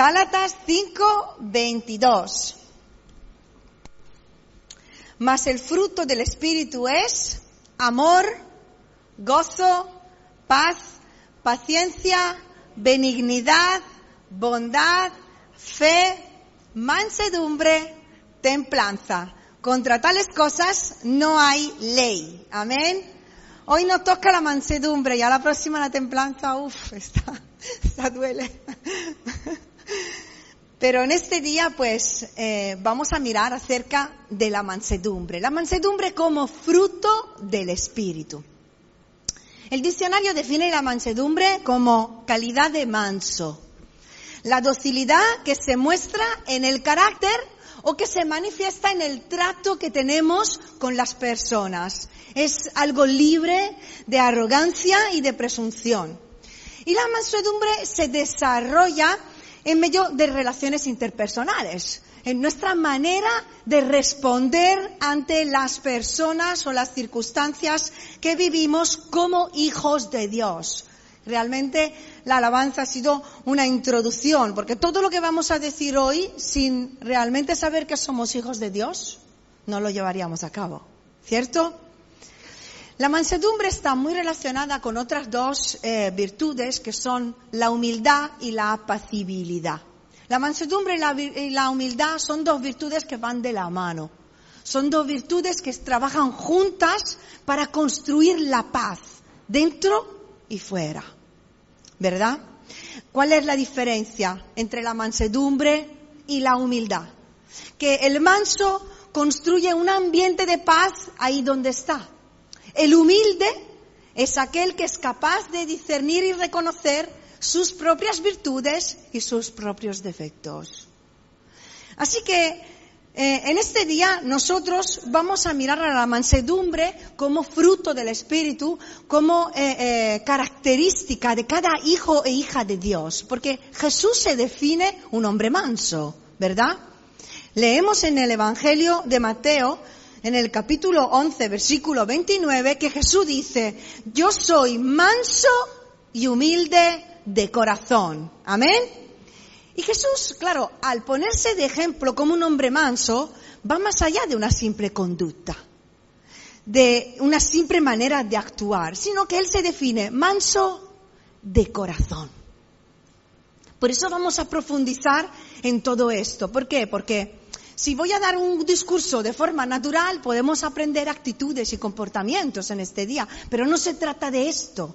Gálatas 5, 22. Mas el fruto del Espíritu es amor, gozo, paz, paciencia, benignidad, bondad, fe, mansedumbre, templanza. Contra tales cosas no hay ley. Amén. Hoy nos toca la mansedumbre, y a la próxima la templanza, uff, está, está duele. Pero en este día, pues, eh, vamos a mirar acerca de la mansedumbre. La mansedumbre como fruto del Espíritu. El diccionario define la mansedumbre como calidad de manso. La docilidad que se muestra en el carácter o que se manifiesta en el trato que tenemos con las personas. Es algo libre de arrogancia y de presunción. Y la mansedumbre se desarrolla en medio de relaciones interpersonales, en nuestra manera de responder ante las personas o las circunstancias que vivimos como hijos de Dios. Realmente la alabanza ha sido una introducción, porque todo lo que vamos a decir hoy, sin realmente saber que somos hijos de Dios, no lo llevaríamos a cabo. ¿Cierto? La mansedumbre está muy relacionada con otras dos eh, virtudes que son la humildad y la apacibilidad. La mansedumbre y la, humildad son dos virtudes que van de la mano. Son dos virtudes que trabajan juntas para construir la paz dentro y fuera. ¿Verdad? ¿Cuál es la diferencia entre la mansedumbre y la humildad? Que el manso construye un ambiente de paz ahí donde está el humilde es aquel que es capaz de discernir y reconocer sus propias virtudes y sus propios defectos. Así que eh, en este día nosotros vamos a mirar a la mansedumbre como fruto del Espíritu, como eh, eh, característica de cada hijo e hija de Dios, porque Jesús se define un hombre manso, ¿verdad? Leemos en el Evangelio de Mateo en el capítulo 11, versículo 29, que Jesús dice, yo soy manso y humilde de corazón. Amén. Y Jesús, claro, al ponerse de ejemplo como un hombre manso, va más allá de una simple conducta, de una simple manera de actuar, sino que Él se define manso de corazón. Por eso vamos a profundizar en todo esto. ¿Por qué? Porque si voy a dar un discurso de forma natural, podemos aprender actitudes y comportamientos en este día, pero no se trata de esto.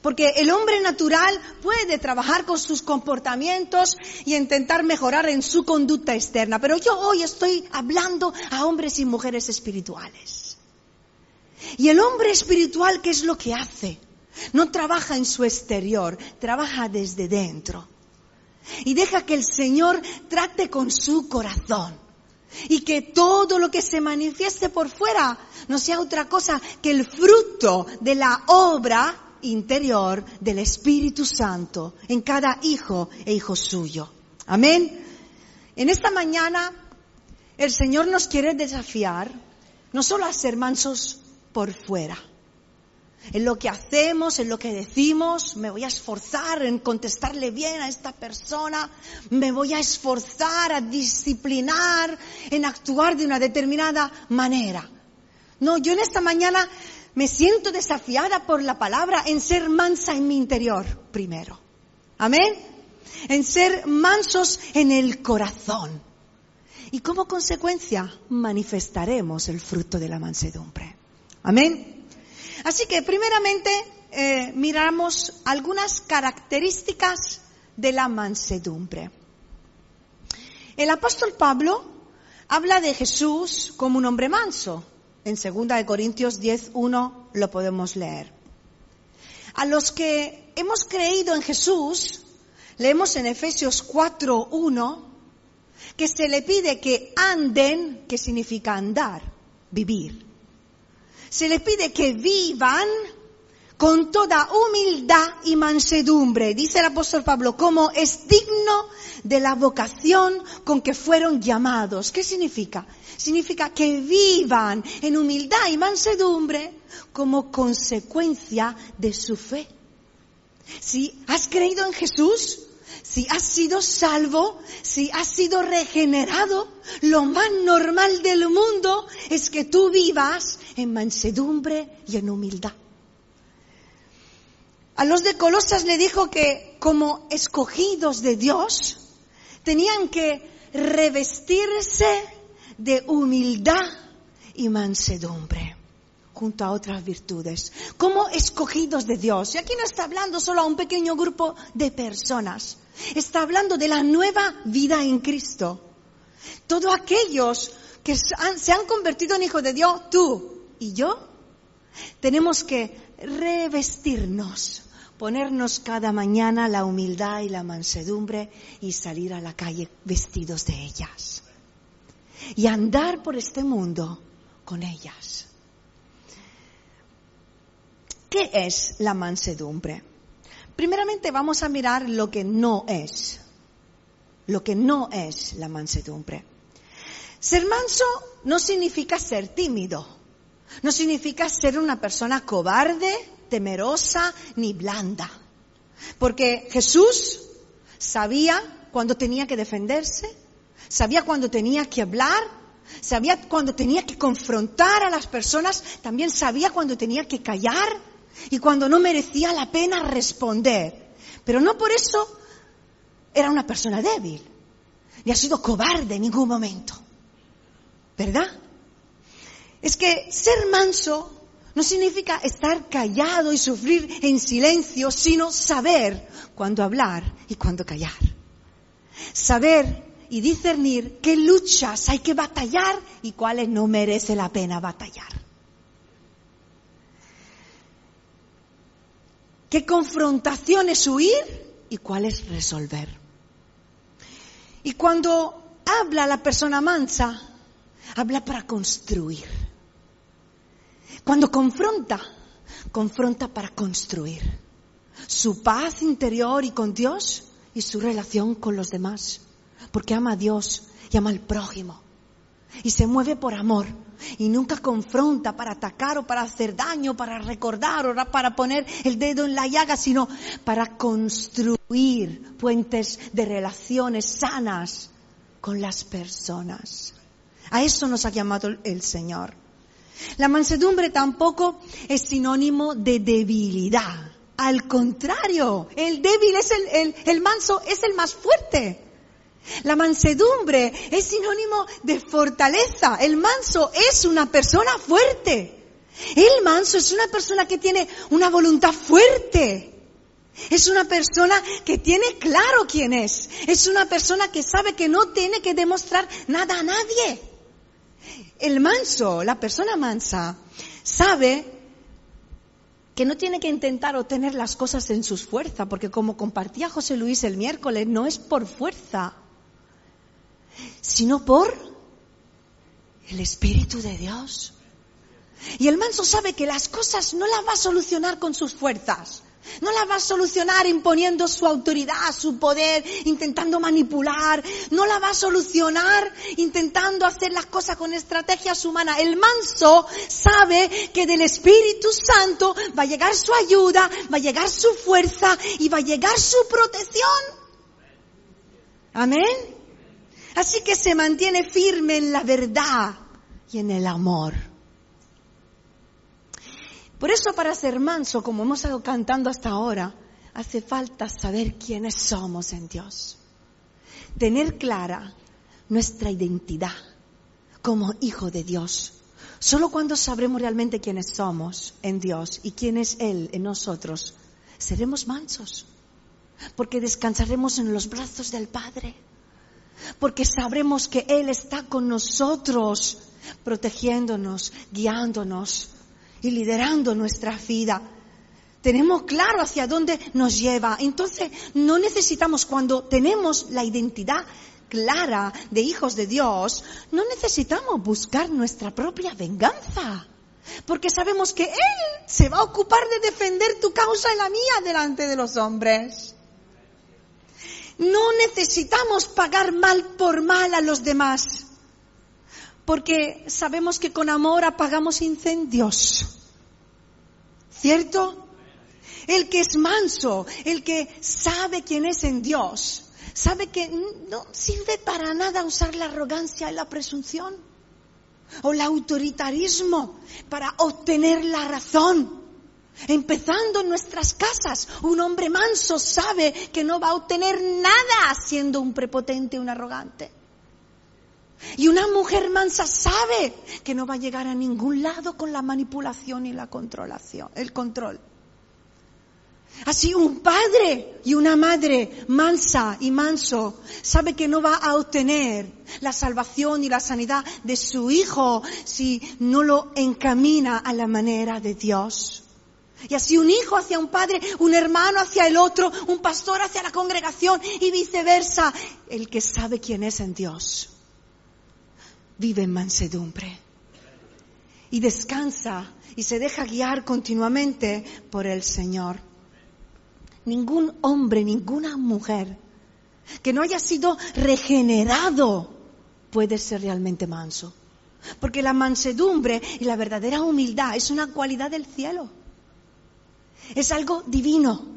Porque el hombre natural puede trabajar con sus comportamientos y intentar mejorar en su conducta externa, pero yo hoy estoy hablando a hombres y mujeres espirituales. Y el hombre espiritual, ¿qué es lo que hace? No trabaja en su exterior, trabaja desde dentro. Y deja que el Señor trate con su corazón y que todo lo que se manifieste por fuera no sea otra cosa que el fruto de la obra interior del Espíritu Santo en cada hijo e hijo suyo. Amén. En esta mañana el Señor nos quiere desafiar no solo a ser mansos por fuera, en lo que hacemos, en lo que decimos, me voy a esforzar en contestarle bien a esta persona, me voy a esforzar a disciplinar, en actuar de una determinada manera. No, yo en esta mañana me siento desafiada por la palabra en ser mansa en mi interior primero. Amén. En ser mansos en el corazón. Y como consecuencia manifestaremos el fruto de la mansedumbre. Amén. Así que primeramente eh, miramos algunas características de la mansedumbre. El apóstol Pablo habla de Jesús como un hombre manso. En 2 Corintios 10.1 lo podemos leer. A los que hemos creído en Jesús, leemos en Efesios 4.1 que se le pide que anden, que significa andar, vivir se le pide que vivan con toda humildad y mansedumbre, dice el apóstol Pablo, como es digno de la vocación con que fueron llamados. ¿Qué significa? Significa que vivan en humildad y mansedumbre como consecuencia de su fe. Si has creído en Jesús, si has sido salvo, si has sido regenerado, lo más normal del mundo es que tú vivas en mansedumbre y en humildad. A los de Colosas le dijo que como escogidos de Dios, tenían que revestirse de humildad y mansedumbre junto a otras virtudes, como escogidos de Dios. Y aquí no está hablando solo a un pequeño grupo de personas, está hablando de la nueva vida en Cristo. Todos aquellos que se han convertido en hijos de Dios, tú y yo, tenemos que revestirnos, ponernos cada mañana la humildad y la mansedumbre y salir a la calle vestidos de ellas. Y andar por este mundo con ellas. ¿Qué es la mansedumbre? Primeramente vamos a mirar lo que no es. Lo que no es la mansedumbre. Ser manso no significa ser tímido. No significa ser una persona cobarde, temerosa ni blanda. Porque Jesús sabía cuando tenía que defenderse, sabía cuando tenía que hablar, sabía cuando tenía que confrontar a las personas, también sabía cuando tenía que callar y cuando no merecía la pena responder. Pero no por eso era una persona débil, ni ha sido cobarde en ningún momento. ¿Verdad? Es que ser manso no significa estar callado y sufrir en silencio, sino saber cuándo hablar y cuándo callar. Saber y discernir qué luchas hay que batallar y cuáles no merece la pena batallar. Qué confrontación es huir y cuál es resolver. Y cuando habla la persona mansa, habla para construir. Cuando confronta, confronta para construir su paz interior y con Dios y su relación con los demás, porque ama a Dios y ama al prójimo y se mueve por amor y nunca confronta para atacar o para hacer daño, para recordar o para poner el dedo en la llaga, sino para construir puentes de relaciones sanas con las personas. A eso nos ha llamado el Señor. La mansedumbre tampoco es sinónimo de debilidad. Al contrario, el débil es el, el, el manso, es el más fuerte. La mansedumbre es sinónimo de fortaleza. El manso es una persona fuerte. El manso es una persona que tiene una voluntad fuerte. Es una persona que tiene claro quién es. Es una persona que sabe que no tiene que demostrar nada a nadie. El manso, la persona mansa, sabe que no tiene que intentar obtener las cosas en sus fuerzas, porque como compartía José Luis el miércoles, no es por fuerza, sino por el Espíritu de Dios. Y el manso sabe que las cosas no las va a solucionar con sus fuerzas. No las va a solucionar imponiendo su autoridad, su poder, intentando manipular. No la va a solucionar intentando hacer las cosas con estrategias humanas. El manso sabe que del Espíritu Santo va a llegar su ayuda, va a llegar su fuerza y va a llegar su protección. Amén. Así que se mantiene firme en la verdad y en el amor. Por eso para ser manso, como hemos estado cantando hasta ahora, hace falta saber quiénes somos en Dios. Tener clara nuestra identidad como hijo de Dios. Solo cuando sabremos realmente quiénes somos en Dios y quién es Él en nosotros, seremos mansos, porque descansaremos en los brazos del Padre porque sabremos que Él está con nosotros, protegiéndonos, guiándonos y liderando nuestra vida. Tenemos claro hacia dónde nos lleva. Entonces, no necesitamos, cuando tenemos la identidad clara de hijos de Dios, no necesitamos buscar nuestra propia venganza. Porque sabemos que Él se va a ocupar de defender tu causa y la mía delante de los hombres. No necesitamos pagar mal por mal a los demás, porque sabemos que con amor apagamos incendios. ¿Cierto? el que es manso, el que sabe quién es en Dios, sabe que no sirve para nada usar la arrogancia y la presunción o el autoritarismo para obtener la razón. Empezando en nuestras casas, un hombre manso sabe que no va a obtener nada siendo un prepotente, un arrogante. Y una mujer mansa sabe que no va a llegar a ningún lado con la manipulación y la controlación, el control. Así un padre y una madre mansa y manso sabe que no va a obtener la salvación y la sanidad de su hijo si no lo encamina a la manera de Dios. Y así un hijo hacia un padre, un hermano hacia el otro, un pastor hacia la congregación y viceversa. El que sabe quién es en Dios vive en mansedumbre y descansa y se deja guiar continuamente por el Señor ningún hombre, ninguna mujer que no haya sido regenerado puede ser realmente manso. Porque la mansedumbre y la verdadera humildad es una cualidad del cielo. Es algo divino.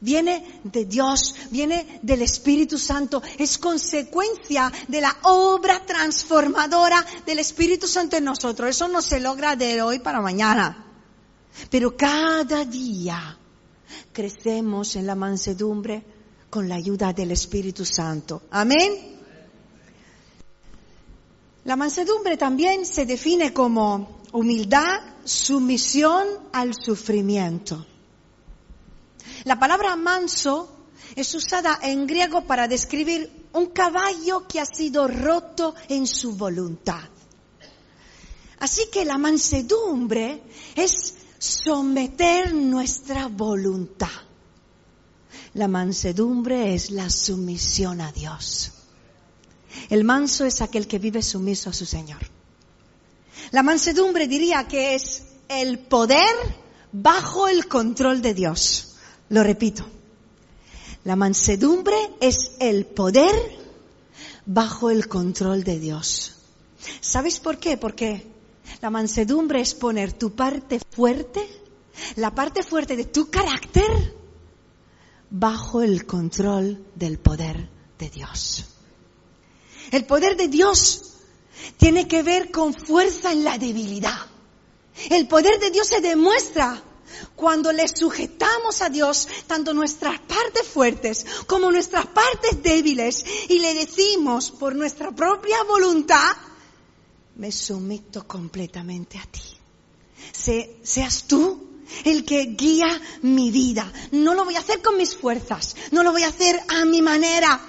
Viene de Dios, viene del Espíritu Santo, es consecuencia de la obra transformadora del Espíritu Santo en nosotros. Eso no se logra de hoy para mañana. Pero cada día crecemos en la mansedumbre con la ayuda del Espíritu Santo. Amén. La mansedumbre también se define como humildad, sumisión al sufrimiento. La palabra manso es usada en griego para describir un caballo que ha sido roto en su voluntad. Así que la mansedumbre es someter nuestra voluntad. La mansedumbre es la sumisión a Dios. El manso es aquel que vive sumiso a su Señor. La mansedumbre diría que es el poder bajo el control de Dios. Lo repito. La mansedumbre es el poder bajo el control de Dios. ¿Sabéis por qué? Porque la mansedumbre es poner tu parte fuerte, la parte fuerte de tu carácter, bajo el control del poder de Dios. El poder de Dios tiene que ver con fuerza en la debilidad. El poder de Dios se demuestra cuando le sujetamos a Dios tanto nuestras partes fuertes como nuestras partes débiles y le decimos por nuestra propia voluntad, me someto completamente a ti. seas tú el que guía mi vida. No lo voy a hacer con mis fuerzas, no lo voy a hacer a mi manera,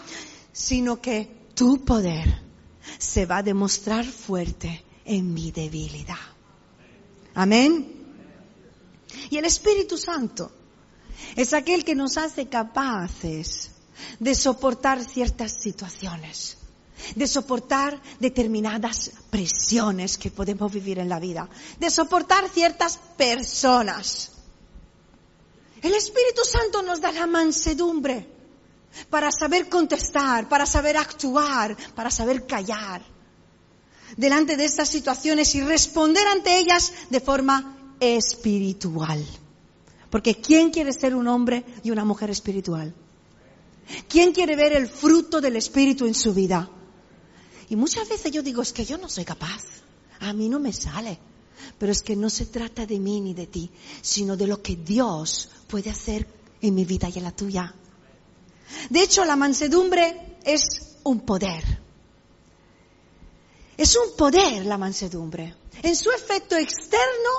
sino que tu poder se va a demostrar fuerte en mi debilidad. Amén. Y el Espíritu Santo es aquel que nos hace capaces de soportar ciertas situaciones de soportar determinadas presiones que podemos vivir en la vida, de soportar ciertas personas. El Espíritu Santo nos da la mansedumbre para saber contestar, para saber actuar, para saber callar delante de estas situaciones y responder ante ellas de forma espiritual. Porque ¿quién quiere ser un hombre y una mujer espiritual? ¿Quién quiere ver el fruto del Espíritu en su vida? Y muchas veces yo digo, es que yo no soy capaz, a mí no me sale. Pero es que no se trata de mí ni de ti, sino de lo que Dios puede hacer en mi vida y en la tuya. De hecho, la mansedumbre es un poder. Es un poder la mansedumbre, en su efecto externo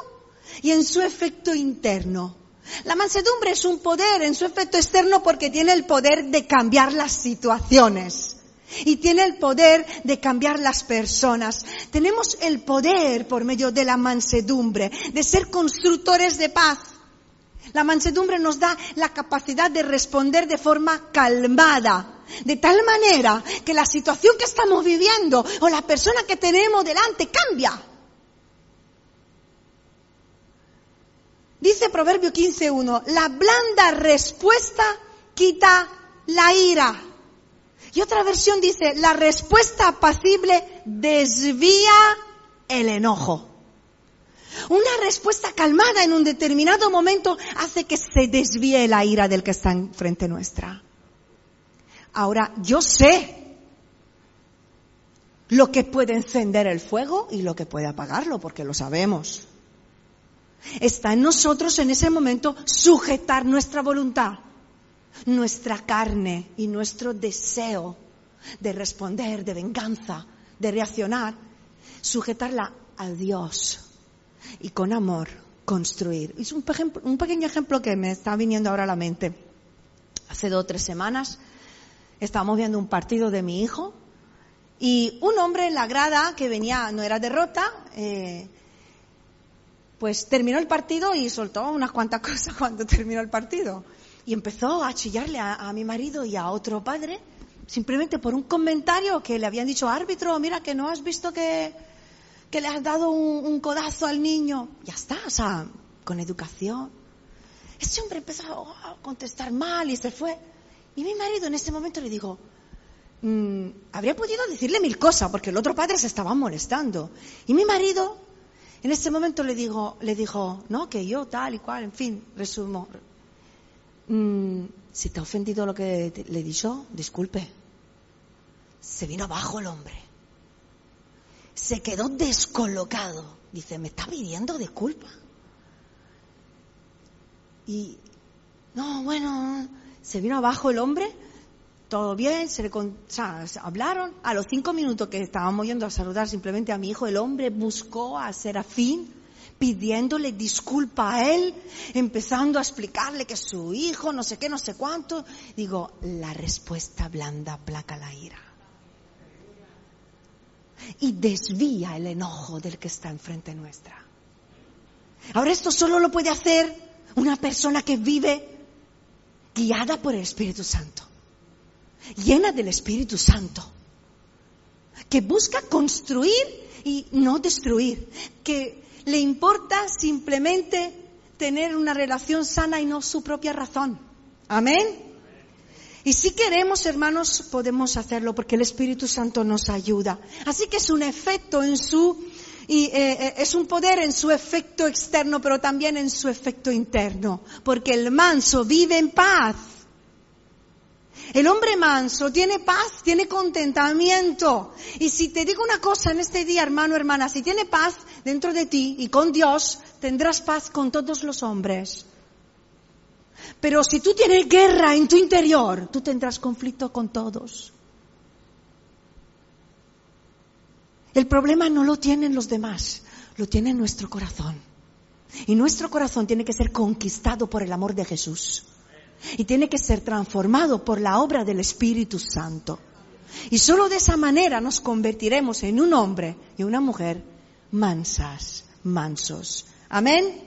y en su efecto interno. La mansedumbre es un poder en su efecto externo porque tiene el poder de cambiar las situaciones y tiene el poder de cambiar las personas. Tenemos el poder por medio de la mansedumbre, de ser constructores de paz. La mansedumbre nos da la capacidad de responder de forma calmada, de tal manera que la situación que estamos viviendo o la persona que tenemos delante cambia. Dice Proverbio 15.1, la blanda respuesta quita la ira. Y otra versión dice, la respuesta apacible desvía el enojo. Una respuesta calmada en un determinado momento hace que se desvíe la ira del que está enfrente nuestra. Ahora, yo sé lo que puede encender el fuego y lo que puede apagarlo, porque lo sabemos. Está en nosotros en ese momento sujetar nuestra voluntad, nuestra carne y nuestro deseo de responder, de venganza, de reaccionar, sujetarla a Dios y con amor construir. Es un, un pequeño ejemplo que me está viniendo ahora a la mente. Hace dos o tres semanas estábamos viendo un partido de mi hijo y un hombre en la grada que venía, no era derrota, eh, pues terminó el partido y soltó unas cuantas cosas cuando terminó el partido. Y empezó a chillarle a, mi marido y a otro padre, simplemente por un comentario que le habían dicho, árbitro, mira que no has visto que, que le has dado un, codazo al niño. Ya está, o sea, con educación. Ese hombre empezó a contestar mal y se fue. Y mi marido en ese momento le dijo, mm, habría podido decirle mil cosas porque el otro padre se estaba molestando. Y mi marido en ese momento le dijo, le dijo, no, que yo tal y cual, en fin, resumo. Mm, si te ha ofendido lo que le he dicho, disculpe. Se vino abajo el hombre. Se quedó descolocado. Dice, me está pidiendo disculpa. Y, no, bueno, se vino abajo el hombre, todo bien, se le hablaron. A los cinco minutos que estábamos yendo a saludar simplemente a mi hijo, el hombre buscó a Serafín pidiéndole disculpa a él, empezando a explicarle que su hijo, no sé qué, no sé cuánto. Digo, la respuesta blanda placa la ira. Y desvía el enojo del que está enfrente nuestra. Ahora esto solo lo puede hacer una persona que vive guiada por el Espíritu Santo, llena del Espíritu Santo, que busca construir y no destruir, que le importa simplemente tener una relación sana y no su propia razón. Amén. Y si queremos, hermanos, podemos hacerlo porque el Espíritu Santo nos ayuda. Así que es un efecto en su y eh, eh, es un poder en su efecto externo, pero también en su efecto interno, porque el manso vive en paz. El hombre manso tiene paz, tiene contentamiento. Y si te digo una cosa en este día, hermano, hermana, si tiene paz dentro de ti y con Dios, tendrás paz con todos los hombres. Pero si tú tienes guerra en tu interior, tú tendrás conflicto con todos. El problema no lo tienen los demás, lo tiene nuestro corazón. Y nuestro corazón tiene que ser conquistado por el amor de Jesús. Y tiene que ser transformado por la obra del Espíritu Santo. Y solo de esa manera nos convertiremos en un hombre y una mujer mansas, mansos. Amén.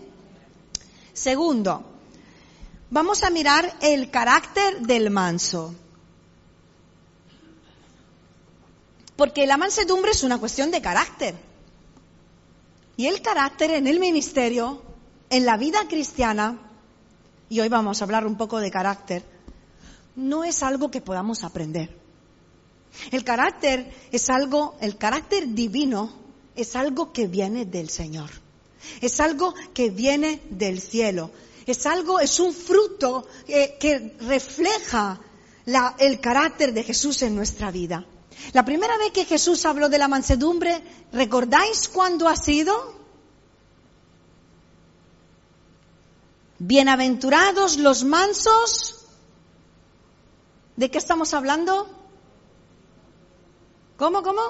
Segundo, vamos a mirar el carácter del manso. Porque la mansedumbre es una cuestión de carácter. Y el carácter en el ministerio, en la vida cristiana, y hoy vamos a hablar un poco de carácter, no es algo que podamos aprender. El carácter es algo, el carácter divino es algo que viene del Señor. Es algo que viene del cielo. Es algo, es un fruto que, que refleja el carácter de Jesús en nuestra vida. La primera vez que Jesús habló de la mansedumbre, ¿recordáis cuándo ha sido? Bienaventurados los mansos. ¿De qué estamos hablando? ¿Cómo, cómo?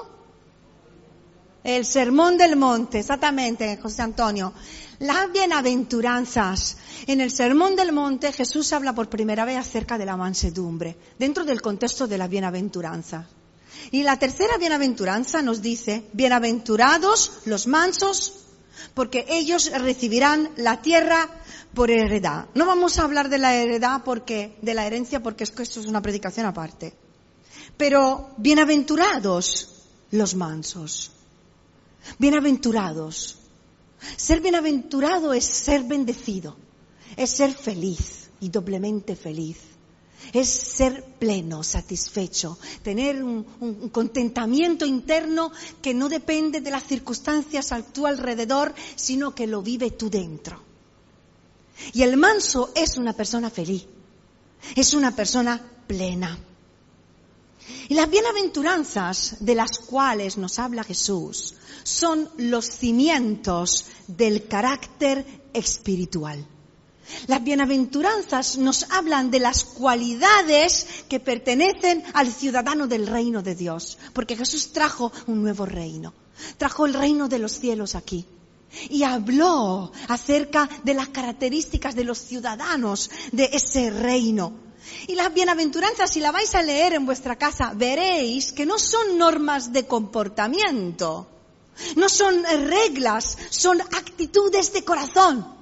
El sermón del monte, exactamente, José Antonio. Las bienaventuranzas. En el sermón del monte Jesús habla por primera vez acerca de la mansedumbre, dentro del contexto de la bienaventuranza. Y la tercera bienaventuranza nos dice, bienaventurados los mansos, porque ellos recibirán la tierra por heredad. No vamos a hablar de la heredad porque, de la herencia porque esto es una predicación aparte. Pero bienaventurados los mansos. Bienaventurados. Ser bienaventurado es ser bendecido, es ser feliz y doblemente feliz. es ser pleno, satisfecho, tener un, contentamiento interno que no depende de las circunstancias a tu alrededor, sino que lo vive tú dentro. Y el manso es una persona feliz, es una persona plena. Y las bienaventuranzas de las cuales nos habla Jesús son los cimientos del carácter espiritual. Las bienaventuranzas nos hablan de las cualidades que pertenecen al ciudadano del reino de Dios, porque Jesús trajo un nuevo reino, trajo el reino de los cielos aquí. Y habló acerca de las características de los ciudadanos de ese reino. Y las bienaventuranzas, si la vais a leer en vuestra casa, veréis que no son normas de comportamiento, no son reglas, son actitudes de corazón.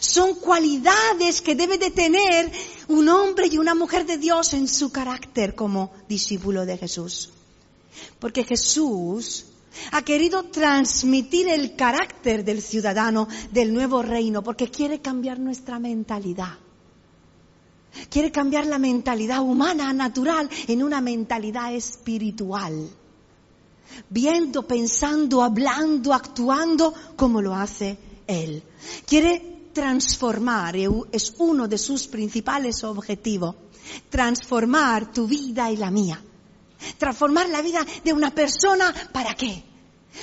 Son cualidades que debe de tener un hombre y una mujer de Dios en su carácter como discípulo de Jesús. Porque Jesús ha querido transmitir el carácter del ciudadano del nuevo reino porque quiere cambiar nuestra mentalidad. Quiere cambiar la mentalidad humana, natural, en una mentalidad espiritual. Viendo, pensando, hablando, actuando como lo hace Él. Quiere transformar, es uno de sus principales objetivos, transformar tu vida y la mía. Transformar la vida de una persona, ¿para qué?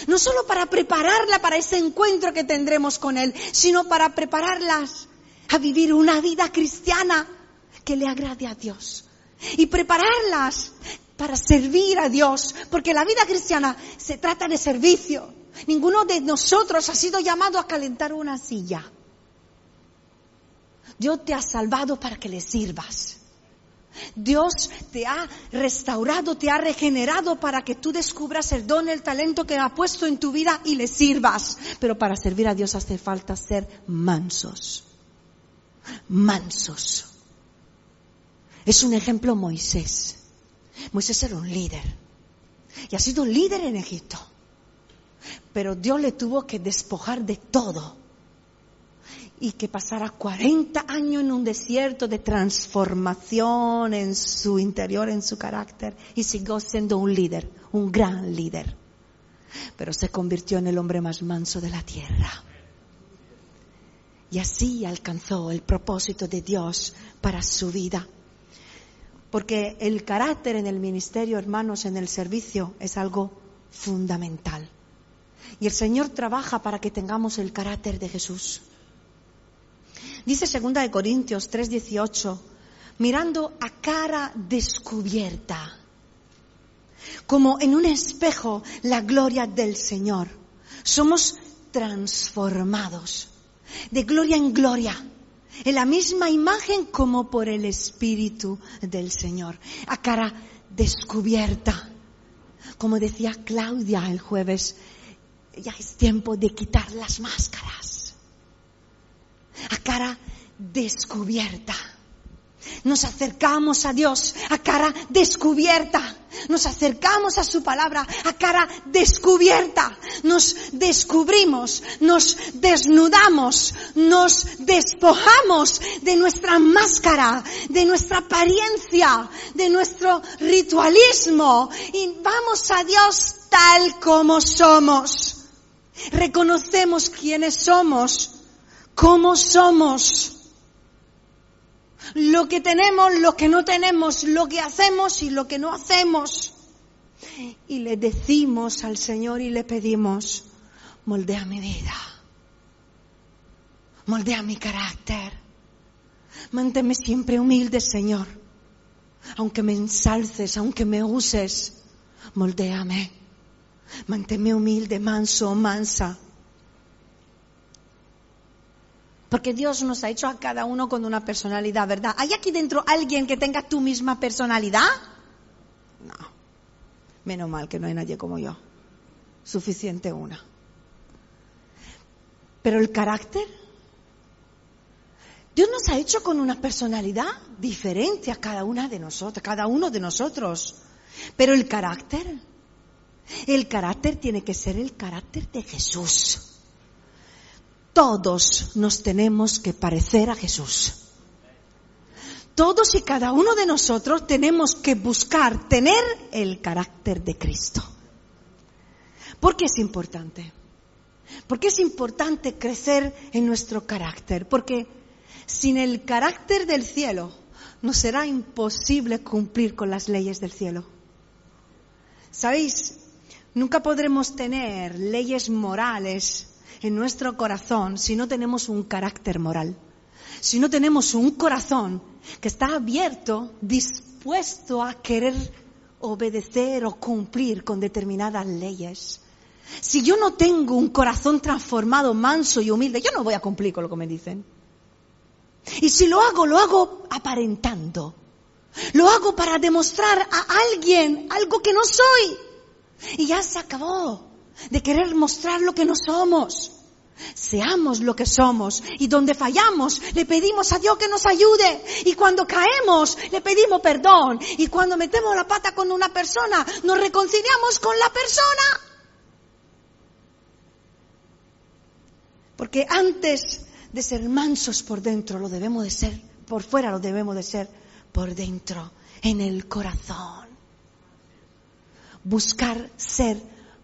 No solo para prepararla para ese encuentro que tendremos con Él, sino para prepararlas a vivir una vida cristiana que le agrade a Dios. Y prepararlas para servir a Dios, porque la vida cristiana se trata de servicio. Ninguno de nosotros ha sido llamado a calentar una silla. Dios te ha salvado para que le sirvas. Dios te ha restaurado, te ha regenerado para que tú descubras el don, el talento que ha puesto en tu vida y le sirvas. Pero para servir a Dios hace falta ser mansos. Mansos. Es un ejemplo Moisés. Moisés era un líder. Y ha sido líder en Egipto. Pero Dios le tuvo que despojar de todo y que pasara 40 años en un desierto de transformación en su interior, en su carácter, y siguió siendo un líder, un gran líder. Pero se convirtió en el hombre más manso de la tierra. Y así alcanzó el propósito de Dios para su vida. Porque el carácter en el ministerio, hermanos, en el servicio, es algo fundamental. Y el Señor trabaja para que tengamos el carácter de Jesús. Dice segunda de Corintios 3:18, mirando a cara descubierta, como en un espejo la gloria del Señor. Somos transformados de gloria en gloria, en la misma imagen como por el Espíritu del Señor, a cara descubierta. Como decía Claudia el jueves, ya es tiempo de quitar las máscaras a cara descubierta. Nos acercamos a Dios a cara descubierta. Nos acercamos a su palabra a cara descubierta. Nos descubrimos, nos desnudamos, nos despojamos de nuestra máscara, de nuestra apariencia, de nuestro ritualismo y vamos a Dios tal como somos. Reconocemos quiénes somos cómo somos, lo que tenemos, lo que no tenemos, lo que hacemos y lo que no hacemos. Y le decimos al Señor y le pedimos, moldea mi vida, moldea mi carácter, manténme siempre humilde, Señor, aunque me ensalces, aunque me uses, moldéame, manténme humilde, manso, mansa Porque Dios nos ha hecho a cada uno con una personalidad, ¿verdad? ¿Hay aquí dentro alguien que tenga tu misma personalidad? No. Menos mal que no hay nadie como yo. Suficiente una. Pero el carácter. Dios nos ha hecho con una personalidad diferente a cada una de nosotros, cada uno de nosotros. Pero el carácter, el carácter tiene que ser el carácter de Jesús. Todos nos tenemos que parecer a Jesús. todos y cada uno de nosotros tenemos que buscar tener el carácter de Cristo. ¿Por qué es importante? Porque es importante crecer en nuestro carácter, porque sin el carácter del cielo nos será imposible cumplir con las leyes del cielo. ¿Sabéis? Nunca podremos tener leyes morales en nuestro corazón si no tenemos un carácter moral, si no tenemos un corazón que está abierto, dispuesto a querer obedecer o cumplir con determinadas leyes. Si yo no tengo un corazón transformado, manso y humilde, yo no voy a cumplir con lo que me dicen. Y si lo hago, lo hago aparentando. Lo hago para demostrar a alguien algo que no soy. Y ya se acabó de querer mostrar lo que no somos. Seamos lo que somos y donde fallamos le pedimos a Dios que nos ayude y cuando caemos le pedimos perdón y cuando metemos la pata con una persona nos reconciliamos con la persona. Porque antes de ser mansos por dentro lo debemos de ser, por fuera lo debemos de ser por dentro, en el corazón. Buscar ser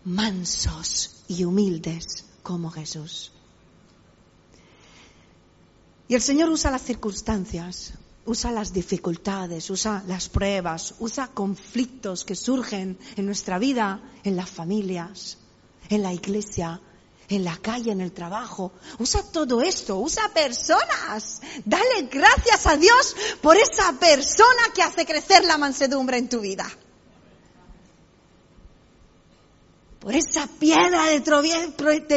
mansos y humildes como Jesús. Y el Señor usa las circunstancias, usa las dificultades, usa las pruebas, usa conflictos que surgen en nuestra vida, en las familias, en la iglesia, en la calle, en el trabajo. Usa todo esto, usa personas. Dale gracias a Dios por esa persona que hace crecer la mansedumbre en tu vida. Por esa piedra de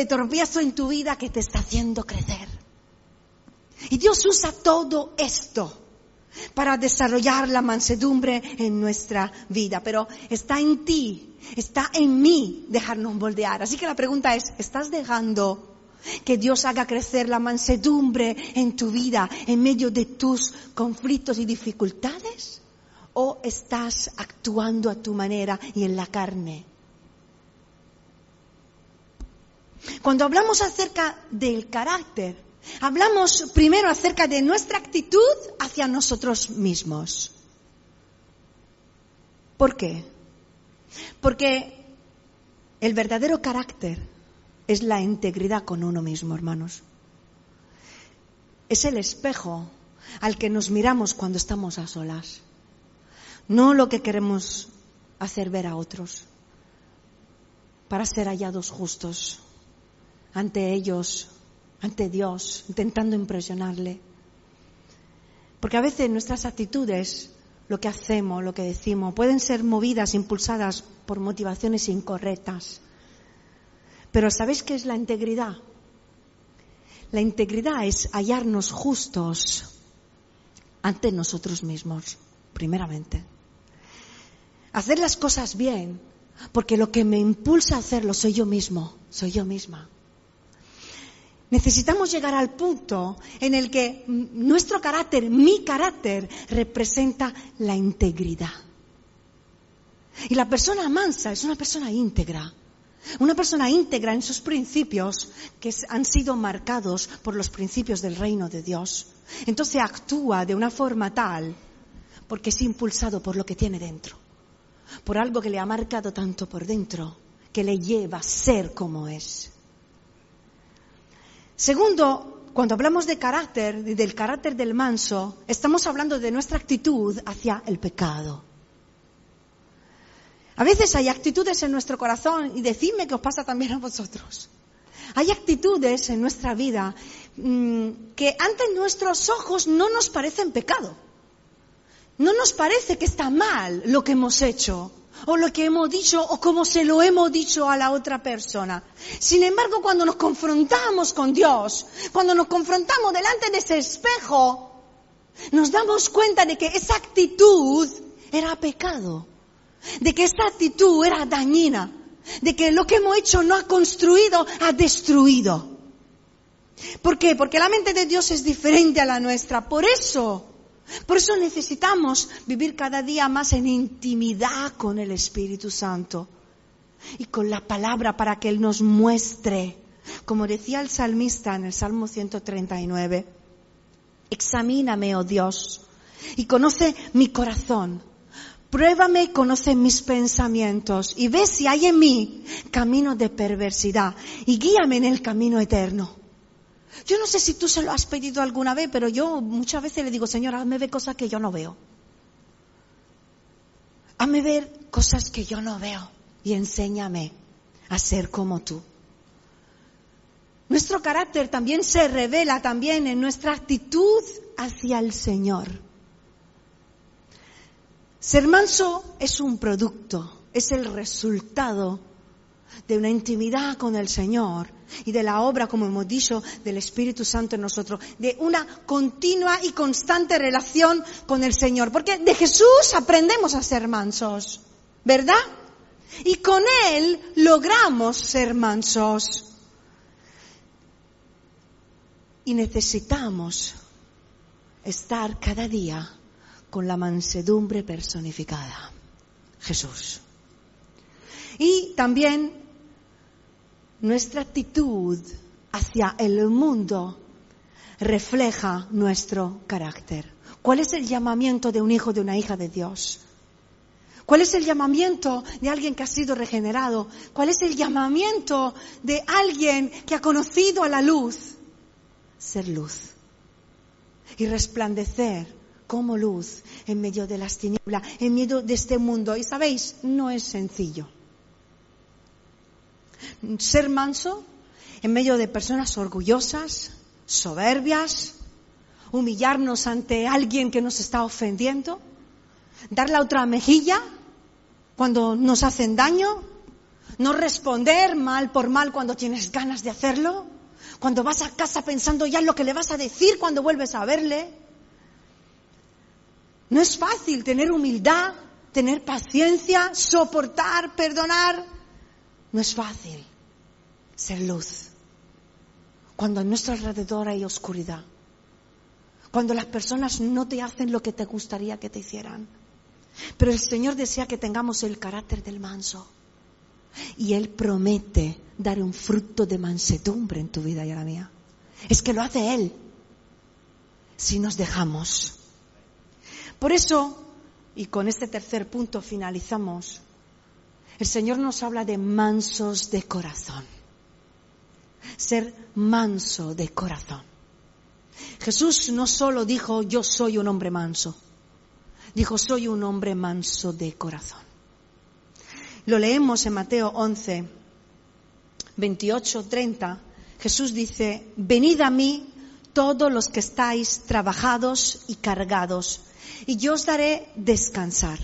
tropiezo en tu vida que te está haciendo crecer. Y Dios usa todo esto para desarrollar la mansedumbre en nuestra vida, pero está en ti, está en mí dejarnos moldear. Así que la pregunta es, ¿estás dejando que Dios haga crecer la mansedumbre en tu vida en medio de tus conflictos y dificultades? ¿O estás actuando a tu manera y en la carne? Cuando hablamos acerca del carácter, hablamos primero acerca de nuestra actitud hacia nosotros mismos. ¿Por qué? Porque el verdadero carácter es la integridad con uno mismo, hermanos. Es el espejo al que nos miramos cuando estamos a solas. No lo que queremos hacer ver a otros para ser hallados justos ante ellos, ante Dios, intentando impresionarle. Porque a veces nuestras actitudes, lo que hacemos, lo que decimos, pueden ser movidas, impulsadas por motivaciones incorrectas. Pero ¿sabéis qué es la integridad? La integridad es hallarnos justos ante nosotros mismos, primeramente. Hacer las cosas bien, porque lo que me impulsa a hacerlo soy yo mismo, soy yo misma. Necesitamos llegar al punto en el que nuestro carácter, mi carácter, representa la integridad. Y la persona mansa es una persona íntegra. Una persona íntegra en sus principios que han sido marcados por los principios del reino de Dios. Entonces actúa de una forma tal porque es impulsado por lo que tiene dentro, por algo que le ha marcado tanto por dentro, que le lleva a ser como es. Segundo, cuando hablamos de carácter y del carácter del manso, estamos hablando de nuestra actitud hacia el pecado. A veces hay actitudes en nuestro corazón, y decidme que os pasa también a vosotros. Hay actitudes en nuestra vida mm, que ante nuestros ojos no nos parecen pecado. No nos parece que está mal lo que hemos hecho, o lo que hemos dicho o como se lo hemos dicho a la otra persona. Sin embargo, cuando nos confrontamos con Dios, cuando nos confrontamos delante de ese espejo, nos damos cuenta de que esa actitud era pecado, de que esa actitud era dañina, de que lo que hemos hecho no ha construido, ha destruido. ¿Por qué? Porque la mente de Dios es diferente a la nuestra. Por eso por eso necesitamos vivir cada día más en intimidad con el Espíritu Santo y con la palabra para que Él nos muestre, como decía el salmista en el Salmo 139, examíname, oh Dios, y conoce mi corazón. Pruébame y conoce mis pensamientos y ve si hay en mí camino de perversidad y guíame en el camino eterno. Yo no sé si tú se lo has pedido alguna vez, pero yo muchas veces le digo, Señor, hazme ver cosas que yo no veo. Hazme ver cosas que yo no veo y enséñame a ser como tú. Nuestro carácter también se revela también en nuestra actitud hacia el Señor. Ser manso es un producto, es el resultado de una intimidad con el Señor y de la obra, como hemos dicho, del Espíritu Santo en nosotros, de una continua y constante relación con el Señor. Porque de Jesús aprendemos a ser mansos, ¿verdad? Y con Él logramos ser mansos. Y necesitamos estar cada día con la mansedumbre personificada, Jesús. Y también nuestra actitud hacia el mundo refleja nuestro carácter. ¿Cuál es el llamamiento de un hijo, de una hija de Dios? ¿Cuál es el llamamiento de alguien que ha sido regenerado? ¿Cuál es el llamamiento de alguien que ha conocido a la luz? Ser luz y resplandecer como luz en medio de las tinieblas, en medio de este mundo. Y sabéis, no es sencillo. Ser manso en medio de personas orgullosas, soberbias, humillarnos ante alguien que nos está ofendiendo, dar la otra mejilla cuando nos hacen daño, no responder mal por mal cuando tienes ganas de hacerlo, cuando vas a casa pensando ya en lo que le vas a decir cuando vuelves a verle. No es fácil tener humildad, tener paciencia, soportar, perdonar. No es fácil ser luz cuando a nuestro alrededor hay oscuridad, cuando las personas no te hacen lo que te gustaría que te hicieran. Pero el Señor desea que tengamos el carácter del manso. Y Él promete dar un fruto de mansedumbre en tu vida y en la mía. Es que lo hace Él si nos dejamos. Por eso, y con este tercer punto finalizamos, el Señor nos habla de mansos de corazón. Ser manso de corazón. Jesús no solo dijo yo soy un hombre manso, dijo soy un hombre manso de corazón. Lo leemos en Mateo 11, 28, 30. Jesús dice, venid a mí todos los que estáis trabajados y cargados, y yo os daré descansar.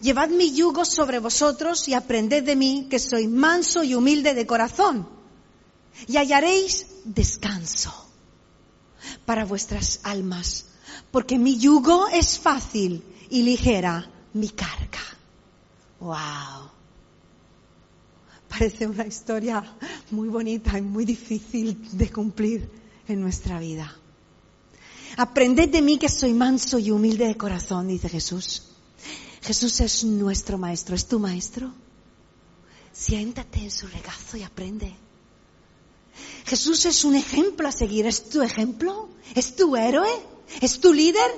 Llevad mi yugo sobre vosotros y aprended de mí, que soy manso y humilde de corazón, y hallaréis descanso para vuestras almas, porque mi yugo es fácil y ligera mi carga. ¡Wow! Parece una historia muy bonita y muy difícil de cumplir en nuestra vida. Aprended de mí que soy manso y humilde de corazón, dice Jesús. Jesús es nuestro maestro, es tu maestro. Siéntate en su regazo y aprende. Jesús es un ejemplo a seguir, es tu ejemplo, es tu héroe, es tu líder.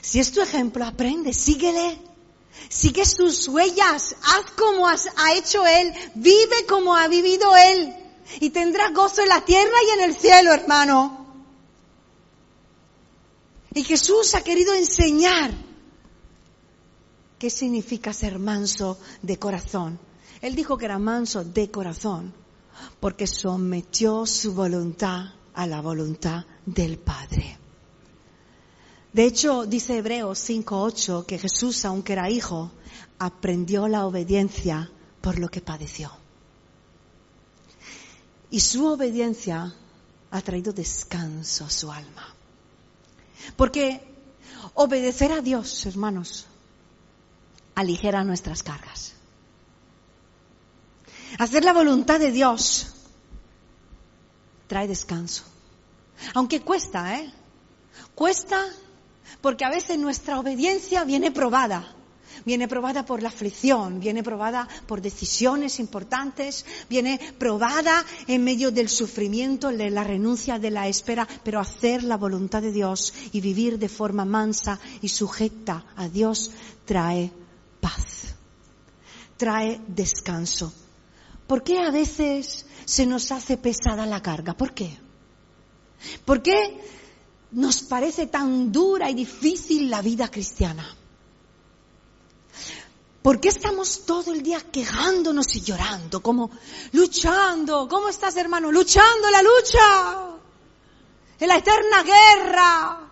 Si es tu ejemplo, aprende, síguele. Sigue sus huellas, haz como ha hecho Él, vive como ha vivido Él y tendrás gozo en la tierra y en el cielo, hermano. Y Jesús ha querido enseñar qué significa ser manso de corazón. Él dijo que era manso de corazón porque sometió su voluntad a la voluntad del Padre. De hecho, dice Hebreos 5.8 que Jesús, aunque era hijo, aprendió la obediencia por lo que padeció. Y su obediencia ha traído descanso a su alma. Porque obedecer a Dios, hermanos, aligera nuestras cargas. Hacer la voluntad de Dios trae descanso. Aunque cuesta, ¿eh? Cuesta porque a veces nuestra obediencia viene probada. viene probada por la aflicción, viene probada por decisiones importantes, viene probada en medio del sufrimiento, de la renuncia, de la espera, pero hacer la voluntad de Dios y vivir de forma mansa y sujeta a Dios trae paz, trae descanso. ¿Por qué a veces se nos hace pesada la carga? ¿Por qué? ¿Por qué nos parece tan dura y difícil la vida cristiana? ¿Por qué estamos todo el día quejándonos y llorando, como luchando? ¿Cómo estás, hermano? Luchando la lucha, en la eterna guerra,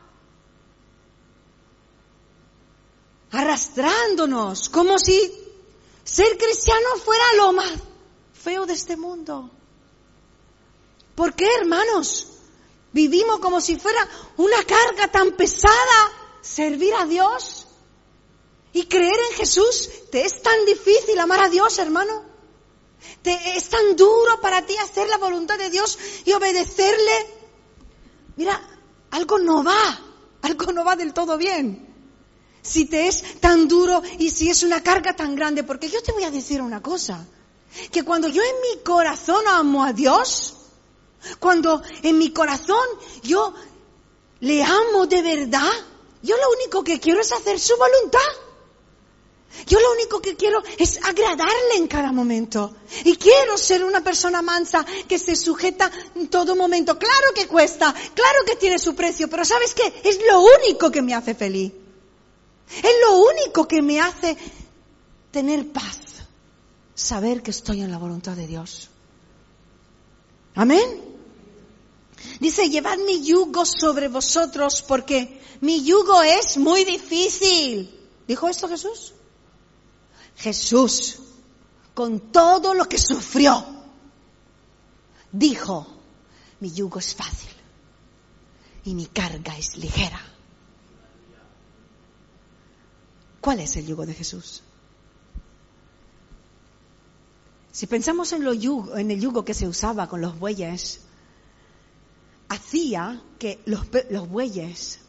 arrastrándonos, como si ser cristiano fuera lo más feo de este mundo. ¿Por qué, hermanos? Vivimos como si fuera una carga tan pesada servir a Dios. Y creer en Jesús, ¿te es tan difícil amar a Dios, hermano? ¿Te es tan duro para ti hacer la voluntad de Dios y obedecerle? Mira, algo no va, algo no va del todo bien. Si te es tan duro y si es una carga tan grande, porque yo te voy a decir una cosa, que cuando yo en mi corazón amo a Dios, cuando en mi corazón yo le amo de verdad, yo lo único que quiero es hacer su voluntad. Yo lo único que quiero es agradarle en cada momento. Y quiero ser una persona mansa que se sujeta en todo momento. Claro que cuesta, claro que tiene su precio, pero ¿sabes qué? Es lo único que me hace feliz. Es lo único que me hace tener paz. Saber que estoy en la voluntad de Dios. Amén. Dice, llevad mi yugo sobre vosotros porque mi yugo es muy difícil. ¿Dijo esto Jesús? Jesús, con todo lo que sufrió, dijo, mi yugo es fácil y mi carga es ligera. ¿Cuál es el yugo de Jesús? Si pensamos en, el yugo que se usaba con los bueyes, hacía que los, bueyes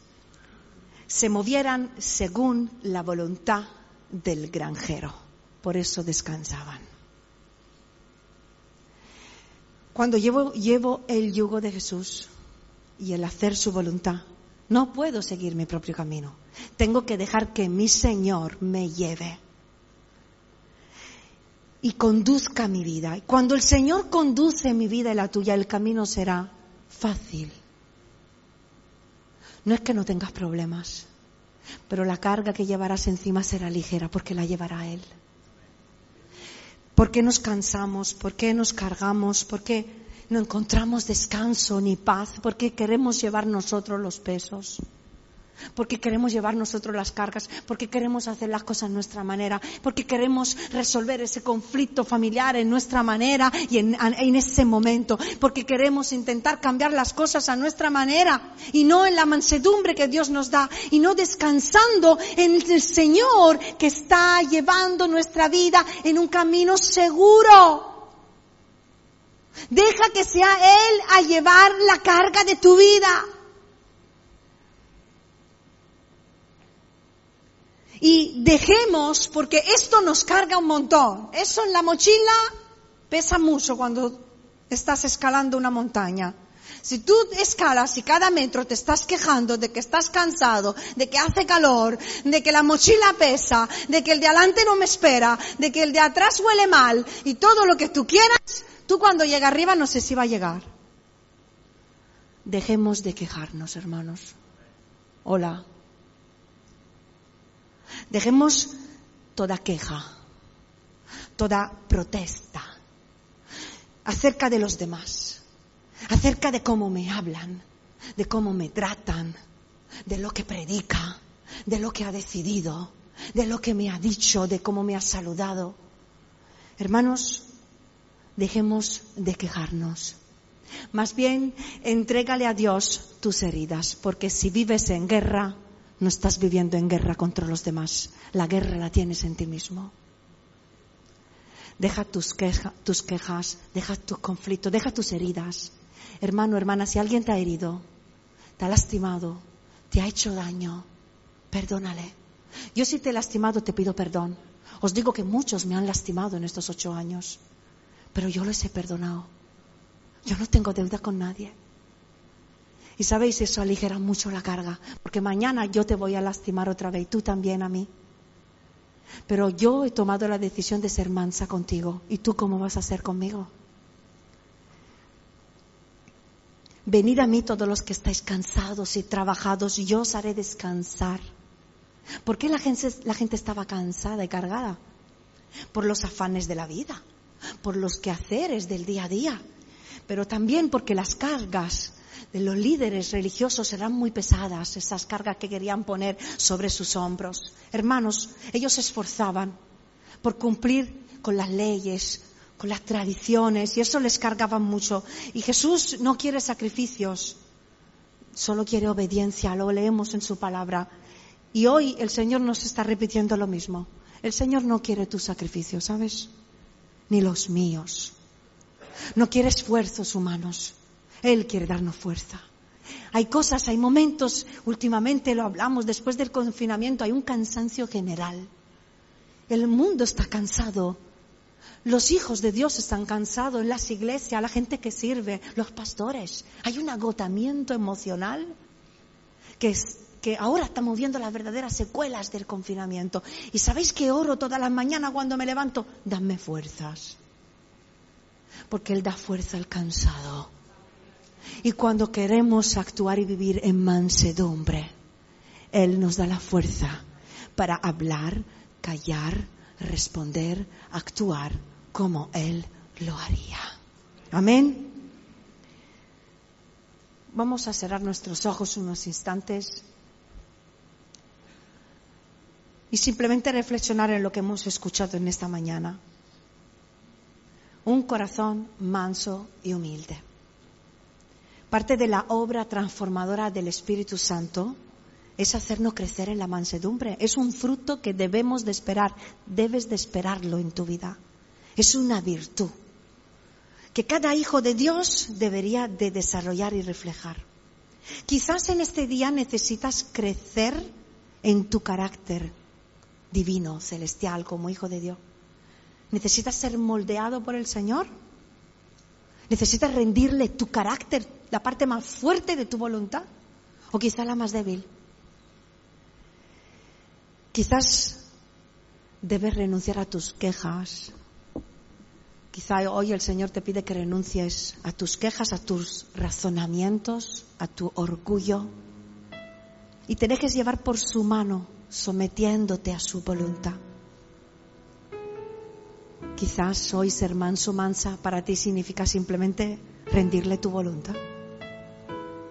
se movieran según la voluntad del granjero. Por eso descansaban. Cuando llevo el yugo de Jesús y el hacer su voluntad, no puedo seguir mi propio camino. Tengo que dejar que mi Señor me lleve y conduzca mi vida. Cuando el Señor conduce mi vida y la tuya, el camino será fácil. No es que no tengas problemas, pero la carga que llevarás encima será ligera porque la llevará Él. ¿Por qué nos cansamos? ¿Por qué nos cargamos? ¿Por qué no encontramos descanso ni paz? ¿Por qué queremos llevar nosotros los pesos? Porque queremos llevar nosotros las cargas, porque queremos hacer las cosas a nuestra manera, porque queremos resolver ese conflicto familiar en nuestra manera y en, en, ese momento, porque queremos intentar cambiar las cosas a nuestra manera y no en la mansedumbre que Dios nos da y no descansando en el Señor que está llevando nuestra vida en un camino seguro. Deja que sea Él a llevar la carga de tu vida. Y dejemos, porque esto nos carga un montón. Eso en la mochila pesa mucho cuando estás escalando una montaña. Si tú escalas y cada metro te estás quejando de que estás cansado, de que hace calor, de que la mochila pesa, de que el de adelante no me espera, de que el de atrás huele mal y todo lo que tú quieras, tú cuando llega arriba no sé si va a llegar. Dejemos de quejarnos, hermanos. Hola. Dejemos toda queja, toda protesta acerca de los demás, acerca de cómo me hablan, de cómo me tratan, de lo que predica, de lo que ha decidido, de lo que me ha dicho, de cómo me ha saludado. Hermanos, dejemos de quejarnos. Más bien, entrégale a Dios tus heridas, porque si vives en guerra, no estás viviendo en guerra contra los demás. La guerra la tienes en ti mismo. Deja tus, quejas, deja tus conflictos, deja tus heridas. Hermano, hermana, si alguien te ha herido, te ha lastimado, te ha hecho daño, perdónale. Yo si te he lastimado te pido perdón. Os digo que muchos me han lastimado en estos ocho años, pero yo les he perdonado. Yo no tengo deuda con nadie. Y sabéis, eso aligera mucho la carga, porque mañana yo te voy a lastimar otra vez y tú también a mí. Pero yo he tomado la decisión de ser mansa contigo. ¿Y tú cómo vas a ser conmigo? Venid a mí todos los que estáis cansados y trabajados, yo os haré descansar. ¿Por qué la gente, la gente estaba cansada y cargada? Por los afanes de la vida, por los quehaceres del día a día, pero también porque las cargas de los líderes religiosos eran muy pesadas, esas cargas que querían poner sobre sus hombros. Hermanos, ellos se esforzaban por cumplir con las leyes, con las tradiciones, y eso les cargaba mucho. Y Jesús no quiere sacrificios, solo quiere obediencia, lo leemos en su palabra. Y hoy el Señor nos está repitiendo lo mismo. El Señor no quiere tus sacrificios, ¿sabes? Ni los míos. No quiere esfuerzos humanos. Él quiere darnos fuerza. Hay cosas, hay momentos, últimamente lo hablamos, después del confinamiento hay un cansancio general. El mundo está cansado. Los hijos de Dios están cansados en las iglesias, la gente que sirve, los pastores. Hay un agotamiento emocional que, que ahora estamos viendo las verdaderas secuelas del confinamiento. Y sabéis que oro todas las mañanas cuando me levanto, dame fuerzas. Porque Él da fuerza al cansado. Y cuando queremos actuar y vivir en mansedumbre, Él nos da la fuerza para hablar, callar, responder, actuar como Él lo haría. Amén. Vamos a cerrar nuestros ojos unos instantes y simplemente reflexionar en lo que hemos escuchado en esta mañana. Un corazón manso y humilde. Parte de la obra transformadora del Espíritu Santo es hacernos crecer en la mansedumbre. Es un fruto que debemos de esperar, debes de esperarlo en tu vida. Es una virtud que cada hijo de Dios debería de desarrollar y reflejar. Quizás en este día necesitas crecer en tu carácter divino, celestial, como hijo de Dios. ¿Necesitas ser moldeado por el Señor? ¿Necesitas rendirle tu carácter, la parte más fuerte de tu voluntad? ¿O quizá la más débil? Quizás debes renunciar a tus quejas. Quizá hoy el Señor te pide que renuncies a tus quejas, a tus razonamientos, a tu orgullo y te dejes llevar por su mano, sometiéndote a su voluntad. Quizás hoy ser manso, mansa, para ti significa simplemente rendirle tu voluntad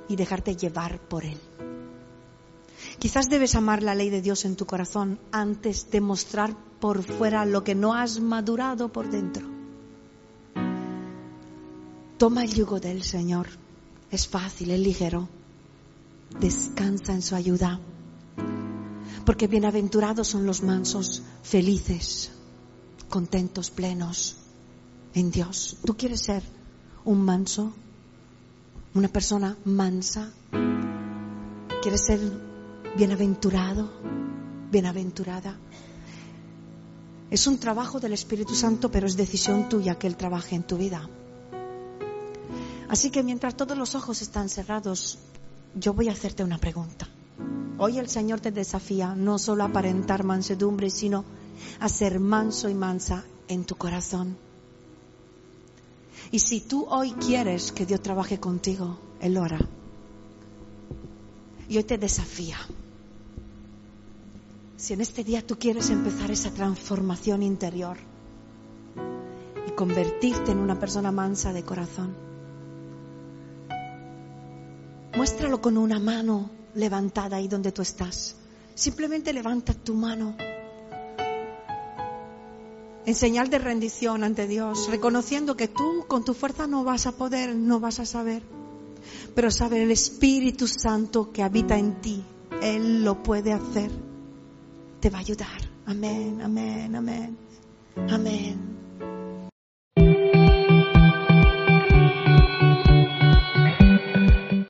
y dejarte llevar por él. Quizás debes amar la ley de Dios en tu corazón antes de mostrar por fuera lo que no has madurado por dentro. Toma el yugo del Señor. Es fácil, es ligero. Descansa en su ayuda. Porque bienaventurados son los mansos, felices, contentos, plenos en Dios. ¿Tú quieres ser un manso? ¿Una persona mansa? ¿Quieres ser bienaventurado? ¿Bienaventurada? Es un trabajo del Espíritu Santo, pero es decisión tuya que Él trabaje en tu vida. Así que mientras todos los ojos están cerrados, yo voy a hacerte una pregunta. Hoy el Señor te desafía no solo a aparentar mansedumbre, sino a ser manso y mansa en tu corazón. Y si tú hoy quieres que Dios trabaje contigo, Él lo. Y hoy te desafía. Si en este día tú quieres empezar esa transformación interior y convertirte en una persona mansa de corazón, muéstralo con una mano levantada ahí donde tú estás. Simplemente levanta tu mano en señal de rendición ante Dios, reconociendo que tú con tu fuerza no vas a poder, no vas a saber, pero saber el Espíritu Santo que habita en ti, Él lo puede hacer, te va a ayudar. Amén, amén, amén, amén.